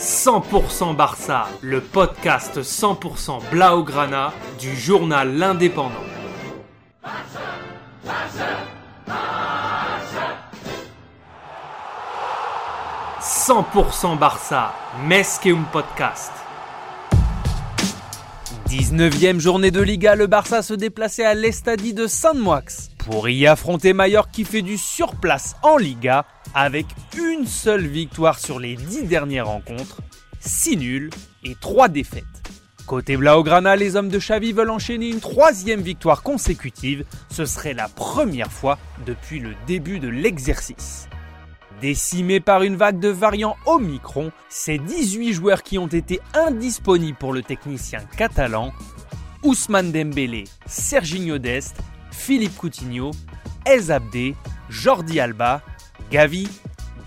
100% Barça, le podcast 100% Blaugrana du journal L'Indépendant. 100% Barça, Mesqueum Podcast. 19e journée de Liga, le Barça se déplaçait à l'Estadi de San Moix pour y affronter Mallorca qui fait du surplace en Liga avec une seule victoire sur les 10 dernières rencontres, 6 nuls et 3 défaites. Côté Blaugrana, les hommes de Xavi veulent enchaîner une troisième victoire consécutive. Ce serait la première fois depuis le début de l'exercice. Décimés par une vague de variants Omicron, ces 18 joueurs qui ont été indisponibles pour le technicien catalan, Ousmane Dembélé, Serginho Dest, Philippe Coutinho, El Abdé, Jordi Alba, Gavi,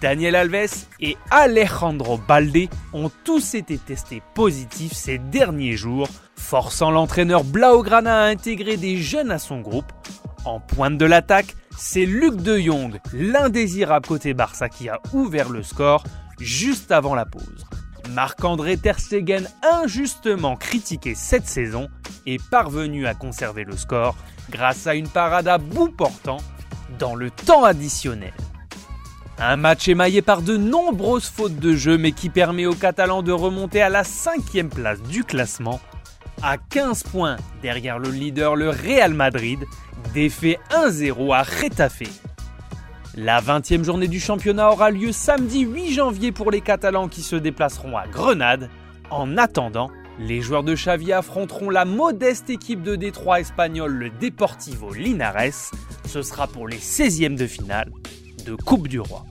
Daniel Alves et Alejandro Balde ont tous été testés positifs ces derniers jours, forçant l'entraîneur Blaugrana à intégrer des jeunes à son groupe. En pointe de l'attaque, c'est Luc de Jong, l'indésirable côté Barça, qui a ouvert le score juste avant la pause. Marc-André Ter Stegen, injustement critiqué cette saison, est parvenu à conserver le score grâce à une parade à bout portant dans le temps additionnel. Un match émaillé par de nombreuses fautes de jeu mais qui permet aux Catalans de remonter à la cinquième place du classement, à 15 points derrière le leader le Real Madrid, défait 1-0 à Retafe. La 20e journée du championnat aura lieu samedi 8 janvier pour les Catalans qui se déplaceront à Grenade. En attendant, les joueurs de Xavi affronteront la modeste équipe de Détroit espagnol, le Deportivo Linares. Ce sera pour les 16e de finale de Coupe du Roi.